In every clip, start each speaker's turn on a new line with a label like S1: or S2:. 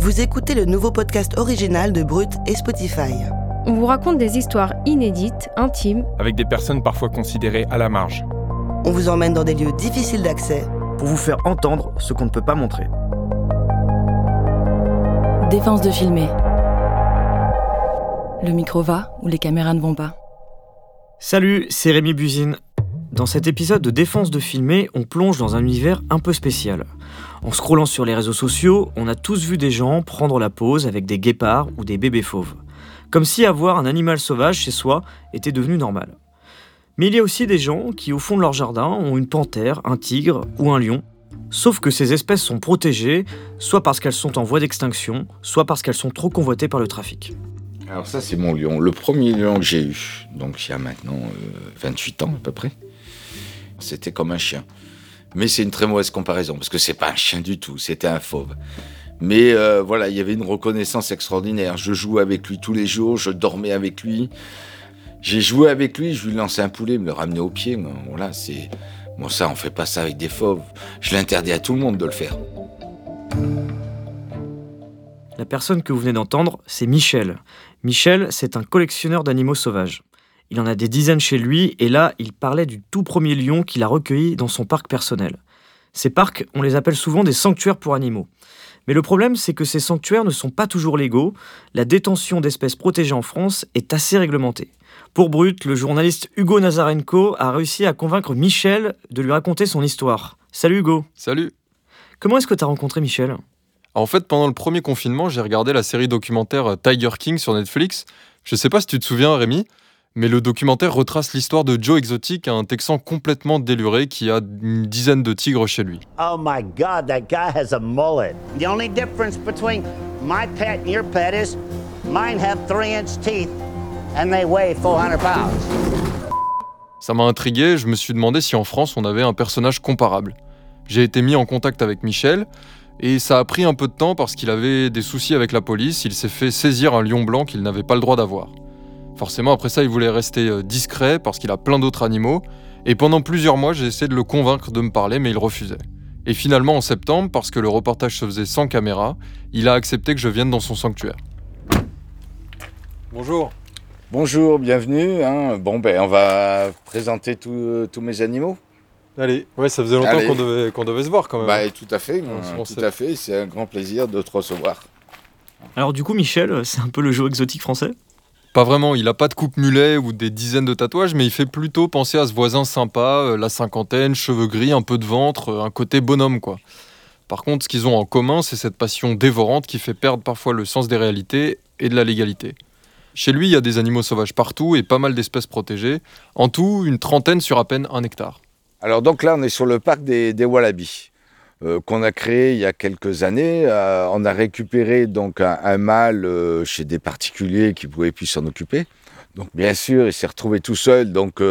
S1: Vous écoutez le nouveau podcast original de Brut et Spotify.
S2: On vous raconte des histoires inédites, intimes,
S3: Avec des personnes parfois considérées à la marge.
S1: On vous emmène dans des lieux difficiles d'accès.
S4: Pour vous faire entendre ce qu'on ne peut pas montrer.
S5: Défense de filmer. Le micro va ou les caméras ne vont pas.
S4: Salut, c'est Rémi Buzine. Dans cet épisode de Défense de filmer, on plonge dans un univers un peu spécial. En scrollant sur les réseaux sociaux, on a tous vu des gens prendre la pause avec des guépards ou des bébés fauves. Comme si avoir un animal sauvage chez soi était devenu normal. Mais il y a aussi des gens qui, au fond de leur jardin, ont une panthère, un tigre ou un lion. Sauf que ces espèces sont protégées, soit parce qu'elles sont en voie d'extinction, soit parce qu'elles sont trop convoitées par le trafic.
S6: Alors ça, c'est mon lion. Le premier lion que j'ai eu, donc il y a maintenant euh, 28 ans à peu près, c'était comme un chien. Mais c'est une très mauvaise comparaison, parce que c'est pas un chien du tout, c'était un fauve. Mais euh, voilà, il y avait une reconnaissance extraordinaire. Je jouais avec lui tous les jours, je dormais avec lui. J'ai joué avec lui, je lui lançais un poulet, me le ramenais au pied. Voilà, c'est... Bon, ça, on fait pas ça avec des fauves. Je l'interdis à tout le monde de le faire.
S4: La personne que vous venez d'entendre, c'est Michel. Michel, c'est un collectionneur d'animaux sauvages. Il en a des dizaines chez lui, et là, il parlait du tout premier lion qu'il a recueilli dans son parc personnel. Ces parcs, on les appelle souvent des sanctuaires pour animaux. Mais le problème, c'est que ces sanctuaires ne sont pas toujours légaux. La détention d'espèces protégées en France est assez réglementée. Pour Brut, le journaliste Hugo Nazarenko a réussi à convaincre Michel de lui raconter son histoire. Salut Hugo.
S3: Salut.
S4: Comment est-ce que tu as rencontré Michel?
S3: En fait, pendant le premier confinement, j'ai regardé la série documentaire Tiger King sur Netflix. Je sais pas si tu te souviens, Rémi, mais le documentaire retrace l'histoire de Joe Exotic, un Texan complètement déluré qui a une dizaine de tigres chez lui.
S7: Oh my God, that guy has a mullet. The only difference between my pet and your pet is mine have three inch teeth and they weigh 400 pounds.
S3: Ça m'a intrigué, je me suis demandé si en France on avait un personnage comparable. J'ai été mis en contact avec Michel, et ça a pris un peu de temps parce qu'il avait des soucis avec la police, il s'est fait saisir un lion blanc qu'il n'avait pas le droit d'avoir. Forcément, après ça, il voulait rester euh, discret parce qu'il a plein d'autres animaux, et pendant plusieurs mois, j'ai essayé de le convaincre de me parler, mais il refusait. Et finalement, en septembre, parce que le reportage se faisait sans caméra, il a accepté que je vienne dans son sanctuaire. Bonjour.
S6: Bonjour, bienvenue. hein. Bon, ben, on va présenter tous tous mes animaux.
S3: Allez, ouais, ça faisait
S6: longtemps qu'on
S3: devait, qu'on devait se voir quand
S6: Bah, tout à fait,
S3: On
S6: euh, tout à fait. C'est un grand plaisir de te recevoir.
S4: Alors du coup, Michel, c'est un peu le jeu exotique français?
S3: Pas vraiment, il a pas de coupe mulet ou des dizaines de tatouages, mais il fait plutôt penser à ce voisin sympa, euh, la cinquantaine, cheveux gris, un peu de ventre, euh, un côté bonhomme quoi. Par contre, ce qu'ils ont en commun, c'est cette passion dévorante qui fait perdre parfois le sens des réalités et de la légalité. Chez lui, il y a des animaux sauvages partout et pas mal d'espèces protégées. En tout, une trentaine sur à peine un hectare.
S6: Alors donc là, on est sur le parc des, des Wallabies, euh, qu'on a créé il y a quelques années. Euh, on a récupéré donc un, un mâle euh, chez des particuliers qui pouvaient plus s'en occuper. Donc bien sûr, il s'est retrouvé tout seul. Donc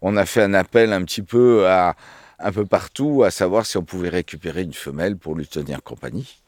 S6: on a fait un appel un petit peu à un peu partout à savoir si on pouvait récupérer une femelle pour lui tenir compagnie.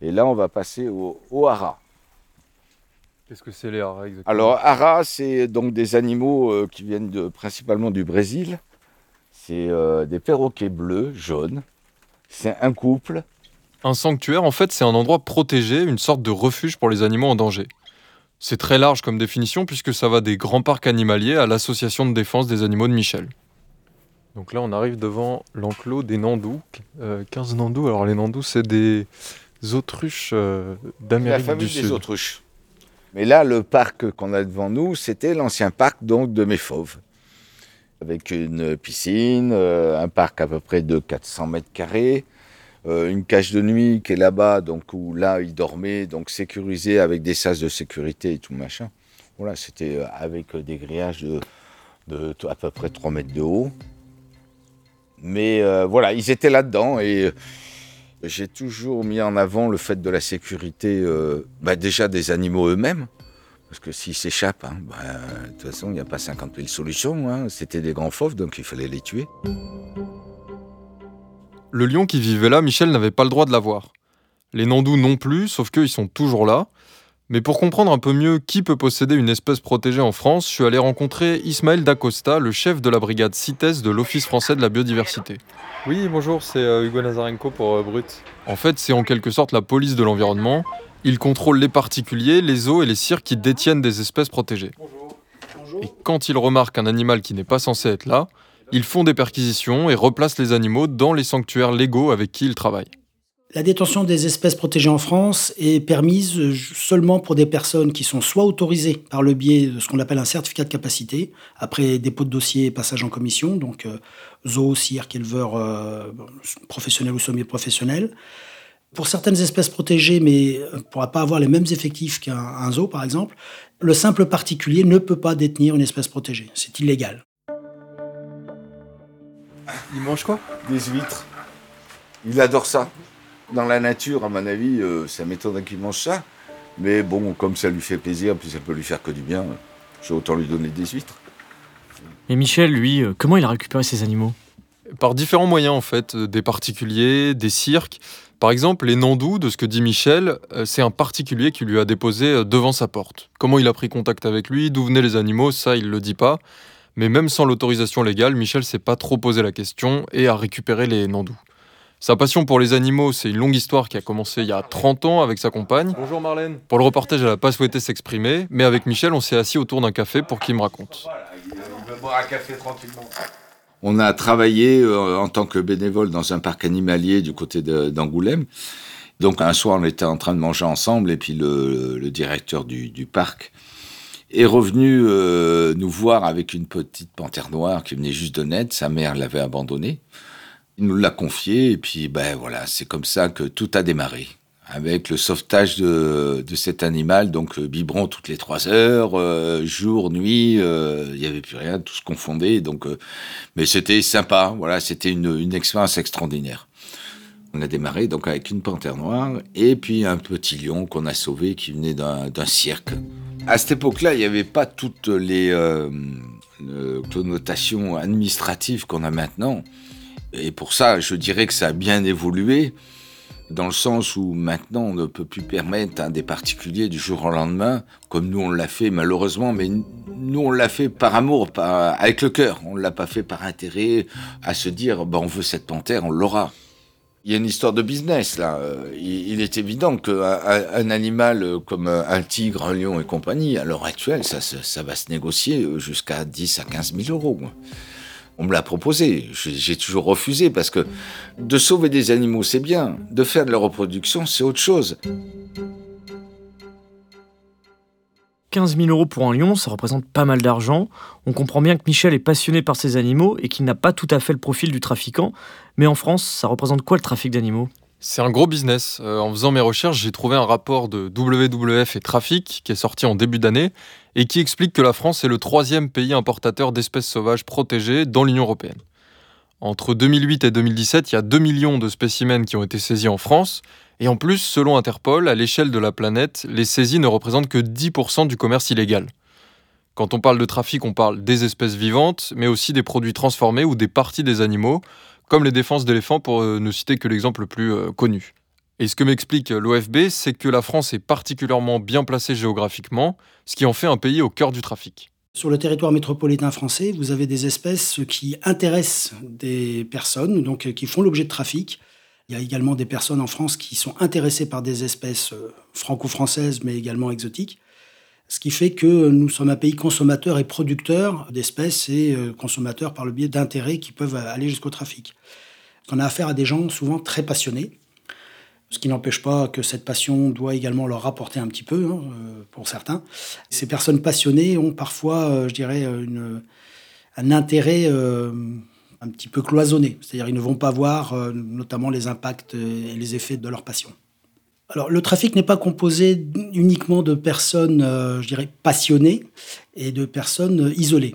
S6: Et là, on va passer au, au hara.
S3: Qu'est-ce que c'est les haras exactement?
S6: Alors, hara, c'est donc des animaux qui viennent de, principalement du Brésil. C'est des perroquets bleus, jaunes. C'est un couple.
S3: Un sanctuaire, en fait, c'est un endroit protégé, une sorte de refuge pour les animaux en danger. C'est très large comme définition puisque ça va des grands parcs animaliers à l'association de défense des animaux de Michel. Donc là, on arrive devant l'enclos des nandous. Euh, 15 nandous. Alors les nandous, c'est des autruches euh,
S6: La
S3: d'Amérique
S6: famille
S3: du
S6: des
S3: Sud.
S6: autruches. Mais là, le parc qu'on a devant nous, c'était l'ancien parc donc de mes fauves. Avec une piscine, euh, un parc à peu près de 400 mètres carrés, euh, une cage de nuit qui est là-bas, donc où là, ils dormaient, donc sécurisé avec des sas de sécurité et tout machin. Voilà, c'était euh, avec des grillages de, à peu près 3 mètres de haut. Mais voilà, ils étaient là-dedans et J'ai toujours mis en avant le fait de la sécurité, bah, déjà des animaux eux-mêmes. Parce que s'ils s'échappent, hein, bah, de toute façon, il n'y a pas 50 000 solutions. hein. C'était des grands fauves, donc il fallait les tuer.
S3: Le lion qui vivait là, Michel n'avait pas le droit de l'avoir. Les Nandous non plus, sauf qu'ils sont toujours là. Mais pour comprendre un peu mieux qui peut posséder une espèce protégée en France, je suis allé rencontrer Ismaël Dacosta, le chef de la brigade CITES de l'Office français de la biodiversité.
S8: Oui, bonjour, c'est euh, Hugo Nazarenko pour euh, Brut.
S3: En fait, c'est en quelque sorte la police de l'environnement. Ils contrôlent les particuliers, les zoos et les cirques qui détiennent des espèces protégées. Et quand ils remarquent un animal qui n'est pas censé être là, ils font des perquisitions et replacent les animaux dans les sanctuaires légaux avec qui ils travaillent.
S9: La détention des espèces protégées en France est permise seulement pour des personnes qui sont soit autorisées par le biais de ce qu'on appelle un certificat de capacité, après dépôt de dossier et passage en commission, donc euh, zoo, cirque, éleveur euh, professionnel ou semi-professionnel. Pour certaines espèces protégées, mais ne pourra pas avoir les mêmes effectifs qu'un un zoo, par exemple, le simple particulier ne peut pas détenir une espèce protégée. C'est illégal.
S8: Il mange quoi?
S6: Des huîtres. Il adore ça. Dans la nature, à mon avis, euh, ça m'étonne qu'il mange ça. Mais bon, comme ça lui fait plaisir, puis ça peut lui faire que du bien, j'ai autant lui donner des huîtres.
S4: Et Michel, lui, euh, comment il a récupéré ces animaux?
S3: Par différents moyens en fait, euh, des particuliers, des cirques. Par exemple, les Nandous, de ce que dit Michel, euh, c'est un particulier qui lui a déposé euh, devant sa porte. Comment il a pris contact avec lui, d'où venaient les animaux, ça il le dit pas. Mais même sans l'autorisation légale, Michel s'est pas trop posé la question et a récupéré les Nandous. Sa passion pour les animaux, c'est une longue histoire qui a commencé il y a 30 ans avec sa compagne.
S8: Bonjour Marlène.
S3: Pour le reportage, elle n'a pas souhaité s'exprimer, mais avec Michel, on s'est assis autour d'un café pour qu'il me raconte.
S6: Il boire un café tranquillement. On a travaillé euh, en tant que bénévole dans un parc animalier du côté d'Angoulême. Donc un soir, on était en train de manger ensemble et puis le, directeur du, parc est revenu euh, nous voir avec une petite panthère noire qui venait juste de naître. Sa mère l'avait abandonnée. Il nous l'a confié et puis ben voilà, c'est comme ça que tout a démarré. Avec le sauvetage de, cet animal, donc le biberon toutes les trois heures, euh, jour, nuit, euh, il n'y avait plus rien, tout se confondait. Donc, euh, mais c'était sympa, voilà, c'était une, une expérience extraordinaire. On a démarré donc avec une panthère noire et puis un petit lion qu'on a sauvé qui venait d'un cirque. À cette époque-là, il n'y avait pas toutes les euh, euh, connotations administratives qu'on a maintenant. Et pour ça, je dirais que ça a bien évolué, dans le sens où maintenant, on ne peut plus permettre à des particuliers du jour au lendemain, comme nous on l'a fait malheureusement, mais nous on l'a fait par amour, par- avec le cœur. On ne l'a pas fait par intérêt à se dire, bah, on veut cette panthère, on l'aura. Il y a une histoire de business là. Euh, Il, est évident qu'un un- un animal euh, comme euh, un tigre, un lion et compagnie, à l'heure actuelle, ça, ça va se négocier jusqu'à 10 à 15 000 euros. On me l'a proposé, j'ai j'ai toujours refusé parce que de sauver des animaux c'est bien, de faire de la reproduction c'est autre chose.
S4: 15 000 euros pour un lion, ça représente pas mal d'argent. On comprend bien que Michel est passionné par ces animaux et qu'il n'a pas tout à fait le profil du trafiquant. Mais en France, ça représente quoi le trafic d'animaux?
S3: C'est un gros business. Euh, en faisant mes recherches, j'ai trouvé un rapport de WWF et Trafic qui est sorti en début d'année et qui explique que la France est le troisième pays importateur d'espèces sauvages protégées dans l'Union européenne. Entre 2008 et 2017, il y a 2 millions de spécimens qui ont été saisis en France. Et en plus, selon Interpol, à l'échelle de la planète, les saisies ne représentent que 10% du commerce illégal. Quand on parle de trafic, on parle des espèces vivantes, mais aussi des produits transformés ou des parties des animaux, comme les défenses d'éléphants pour euh, ne citer que l'exemple le plus euh, connu. Et ce que m'explique l'OFB, c'est que la France est particulièrement bien placée géographiquement, ce qui en fait un pays au cœur du trafic.
S9: Sur le territoire métropolitain français, vous avez des espèces qui intéressent des personnes, donc euh, qui font l'objet de trafic. Il y a également des personnes en France qui sont intéressées par des espèces euh, franco-françaises, mais également exotiques. Ce qui fait que nous sommes un pays consommateur et producteur d'espèces et euh, consommateur par le biais d'intérêts qui peuvent aller jusqu'au trafic. On a affaire à des gens souvent très passionnés, ce qui n'empêche pas que cette passion doit également leur rapporter un petit peu, hein, euh, pour certains. Ces personnes passionnées ont parfois, euh, je dirais, une- un intérêt euh, un petit peu cloisonné. C'est-à-dire ils ne vont pas voir notamment les impacts et les effets de leur passion. Alors le trafic n'est pas composé uniquement de personnes, je dirais, passionnées et de personnes isolées.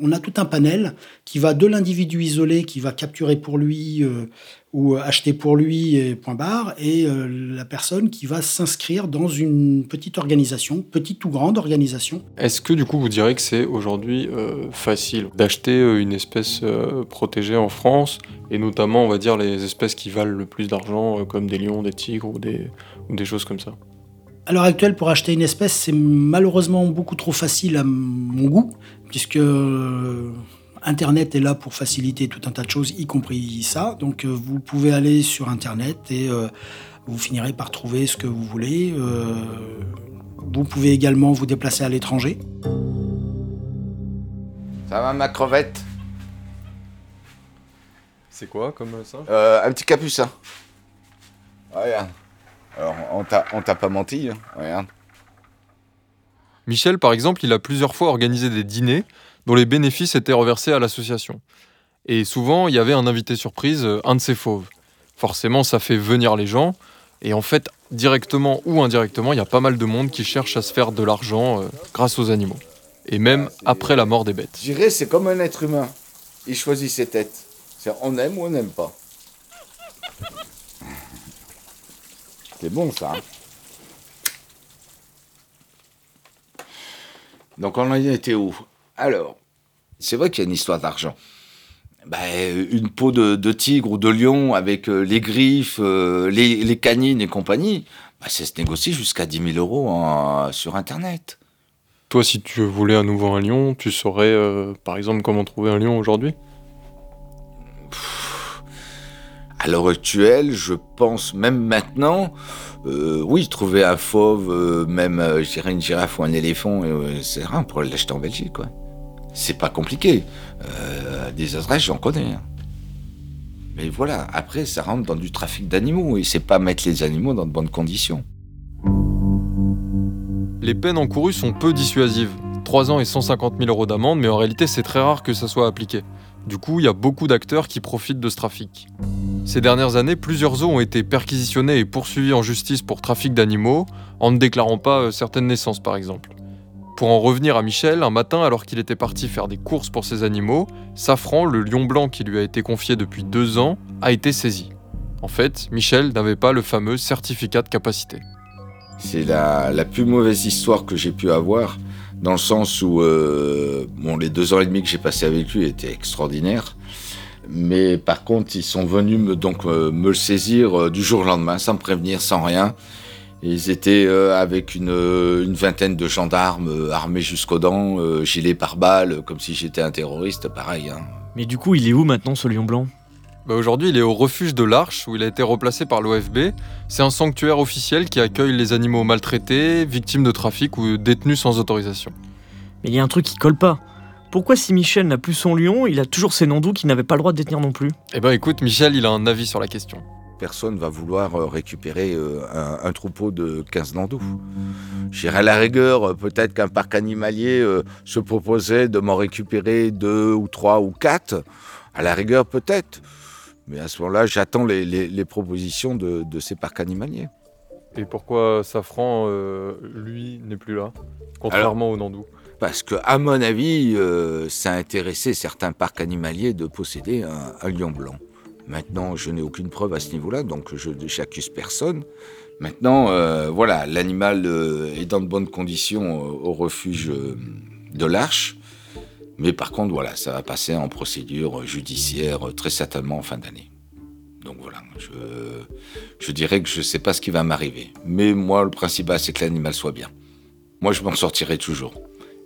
S9: On a tout un panel qui va de l'individu isolé qui va capturer pour lui euh, ou acheter pour lui, et point barre, et euh, la personne qui va s'inscrire dans une petite organisation, petite ou grande organisation.
S8: Est-ce que du coup vous direz que c'est aujourd'hui euh, facile d'acheter une espèce protégée en France, et notamment on va dire les espèces qui valent le plus d'argent, comme des lions, des tigres ou des choses comme ça?
S9: À l'heure actuelle, pour acheter une espèce, c'est malheureusement beaucoup trop facile à mon goût, puisque euh, Internet est là pour faciliter tout un tas de choses, y compris ça. Donc euh, vous pouvez aller sur Internet et euh, vous finirez par trouver ce que vous voulez. Euh, vous pouvez également vous déplacer à l'étranger.
S6: Ça va ma crevette?
S8: C'est quoi comme ça?
S6: Euh, Un petit capucin. Regarde. Alors, on t'a on t'a pas menti, hein. regarde.
S3: Michel, par exemple, il a plusieurs fois organisé des dîners dont les bénéfices étaient reversés à l'association. Et souvent, il y avait un invité surprise, euh, un de ses fauves. Forcément, ça fait venir les gens. Et en fait, directement ou indirectement, il y a pas mal de monde qui cherche à se faire de l'argent euh, grâce aux animaux. Et même après la mort des bêtes.
S6: Je dirais, c'est comme un être humain. Il choisit ses têtes. C'est on aime ou on n'aime pas. C'est bon ça. hein. Donc on en était où? Alors, c'est vrai qu'il y a une histoire d'argent. Ben, une peau de, tigre ou de lion avec euh, les griffes, euh, les, canines et compagnie, ben, ça se négocie jusqu'à 10 000 euros sur Internet.
S8: Toi, si tu voulais à nouveau un lion, tu saurais euh, par exemple comment trouver un lion aujourd'hui?
S6: À l'heure actuelle, je pense même maintenant, euh, oui, trouver un fauve, euh, même euh, une girafe ou un éléphant, euh, c'est rien pour l'acheter en Belgique, quoi. C'est pas compliqué. Des adresses, j'en connais. hein. Mais voilà, après, ça rentre dans du trafic d'animaux et c'est pas mettre les animaux dans de bonnes conditions.
S3: Les peines encourues sont peu dissuasives. 3 ans et 150 000 euros d'amende, mais en réalité, c'est très rare que ça soit appliqué. Du coup, il y a beaucoup d'acteurs qui profitent de ce trafic. Ces dernières années, plusieurs zoos ont été perquisitionnés et poursuivis en justice pour trafic d'animaux, en ne déclarant pas euh, certaines naissances par exemple. Pour en revenir à Michel, un matin, alors qu'il était parti faire des courses pour ses animaux, Safran, le lion blanc qui lui a été confié depuis deux ans, a été saisi. En fait, Michel n'avait pas le fameux certificat de capacité.
S6: C'est la, la plus mauvaise histoire que j'ai pu avoir, dans le sens où euh, bon, les deux ans et demi que j'ai passé avec lui étaient extraordinaires. Mais par contre, ils sont venus me, donc, euh, me le saisir euh, du jour au lendemain, sans me prévenir, sans rien. Ils étaient avec une, une vingtaine de gendarmes armés jusqu'aux dents, gilets pare-balles, comme si j'étais un terroriste, pareil. hein.
S4: Mais du coup, il est où maintenant ce lion blanc?
S3: Bah, Aujourd'hui, il est au refuge de l'Arche où il a été replacé par l'OFB. C'est un sanctuaire officiel qui accueille les animaux maltraités, victimes de trafic ou détenus sans autorisation.
S4: Mais il y a un truc qui colle pas. Pourquoi si Michel n'a plus son lion, il a toujours ses nandous qu'il n'avait pas le droit de détenir non plus?
S3: Eh ben écoute, Michel, il a un avis sur la question.
S6: Personne va vouloir euh, récupérer euh, un, un troupeau de 15 landous. J'irai à la rigueur, euh, peut-être qu'un parc animalier se proposait de m'en récupérer deux ou trois ou quatre. À la rigueur, peut-être. Mais à ce moment-là, j'attends les, les- les propositions de, de ces parcs animaliers.
S8: Et pourquoi Safran, euh, lui, n'est plus là Contrairement au Nandou?
S6: Parce que, à mon avis, euh, ça a intéressé certains parcs animaliers de posséder un, un lion blanc. Maintenant, je n'ai aucune preuve à ce niveau-là, donc je j'accuse personne. Maintenant, euh, voilà, l'animal est dans de bonnes conditions au refuge de l'Arche. Mais par contre, voilà, ça va passer en procédure judiciaire très certainement en fin d'année. Donc voilà, je, je dirais que je ne sais pas ce qui va m'arriver. Mais moi, le principal, c'est que l'animal soit bien. Moi, je m'en sortirai toujours.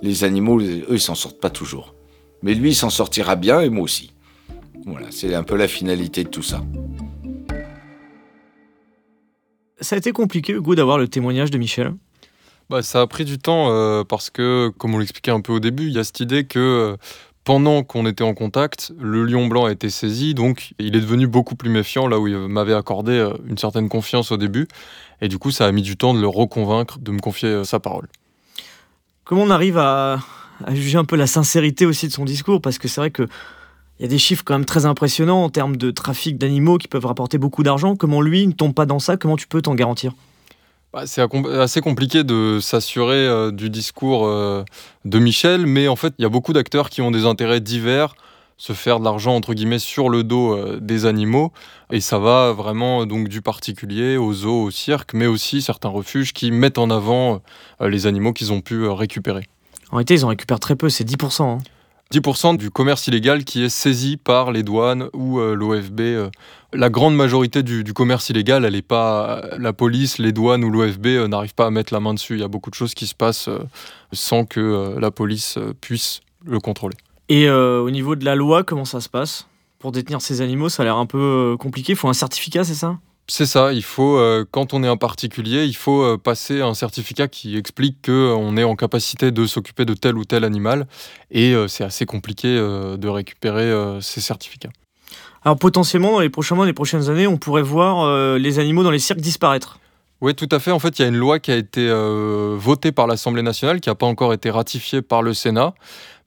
S6: Les animaux, eux, ils s'en sortent pas toujours. Mais lui, il s'en sortira bien et moi aussi. Voilà, c'est un peu la finalité de tout ça.
S4: Ça a été compliqué, Hugo, d'avoir le témoignage de Michel?
S3: Bah, ça a pris du temps euh, parce que, comme on l'expliquait un peu au début, il y a cette idée que euh, pendant qu'on était en contact, le lion blanc a été saisi, donc il est devenu beaucoup plus méfiant là où il m'avait accordé euh, une certaine confiance au début. Et du coup, ça a mis du temps de le reconvaincre de me confier sa parole.
S4: Comment on arrive à, à juger un peu la sincérité aussi de son discours Parce que c'est vrai que il y a des chiffres quand même très impressionnants en termes de trafic d'animaux qui peuvent rapporter beaucoup d'argent. Comment lui ne tombe pas dans ça Comment tu peux t'en garantir?
S3: Bah, c'est assez compliqué de s'assurer euh, du discours euh, de Michel, mais en fait, il y a beaucoup d'acteurs qui ont des intérêts divers, se faire de l'argent entre guillemets sur le dos euh, des animaux, et ça va vraiment donc du particulier au zoo, au cirque, mais aussi certains refuges qui mettent en avant les animaux qu'ils ont pu récupérer.
S4: En réalité, ils en récupèrent très peu, c'est 10%.
S3: 10% du commerce illégal qui est saisi par les douanes ou l'OFB. Euh. La grande majorité du, commerce illégal, elle est pas la police, les douanes ou l'OFB euh, n'arrivent pas à mettre la main dessus. Il y a beaucoup de choses qui se passent sans que la police puisse le contrôler.
S4: Et au niveau de la loi, comment ça se passe? Pour détenir ces animaux, ça a l'air un peu compliqué. Il faut un certificat, c'est ça?
S3: C'est ça, il faut, euh, quand on est un particulier, il faut euh, passer un certificat qui explique qu'on est en capacité de s'occuper de tel ou tel animal. Et euh, c'est assez compliqué de récupérer ces certificats.
S4: Alors potentiellement, dans les prochains mois, les prochaines années, on pourrait voir les animaux dans les cirques disparaître.
S3: Oui, tout à fait. En fait, il y a une loi qui a été votée par l'Assemblée nationale, qui n'a pas encore été ratifiée par le Sénat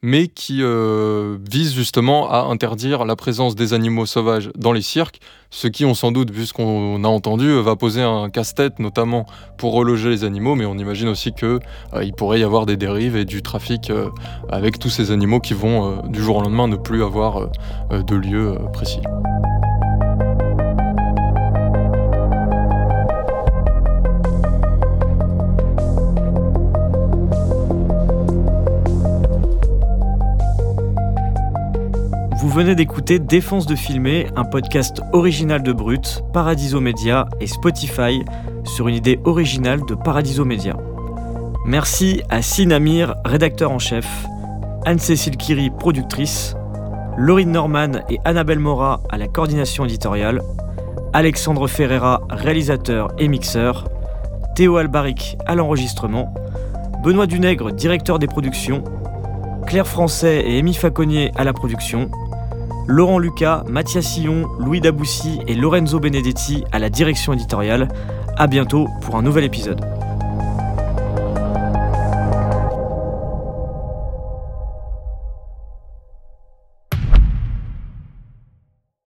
S3: mais qui euh, vise justement à interdire la présence des animaux sauvages dans les cirques, ce qui, on sans doute, vu ce qu'on a entendu, va poser un casse-tête, notamment pour reloger les animaux, mais on imagine aussi qu'il euh, pourrait y avoir des dérives et du trafic euh, avec tous ces animaux qui vont, du jour au lendemain, ne plus avoir de lieu précis.
S4: Venez d'écouter Défense de filmer, un podcast original de Brut, Paradiso Media et Spotify sur une idée originale de Paradiso Media. Merci à Sinamir, rédacteur en chef, Anne-Cécile Kiri, productrice, Laurine Norman et Annabelle Mora à la coordination éditoriale, Alexandre Ferreira, réalisateur et mixeur, Théo Albaric à l'enregistrement, Benoît Dunègre, directeur des productions, Claire Français et Amy Faconnier à la production, Laurent Lucas, Mathias Sillon, Louis Daboussi et Lorenzo Benedetti à la direction éditoriale. A bientôt pour un nouvel épisode.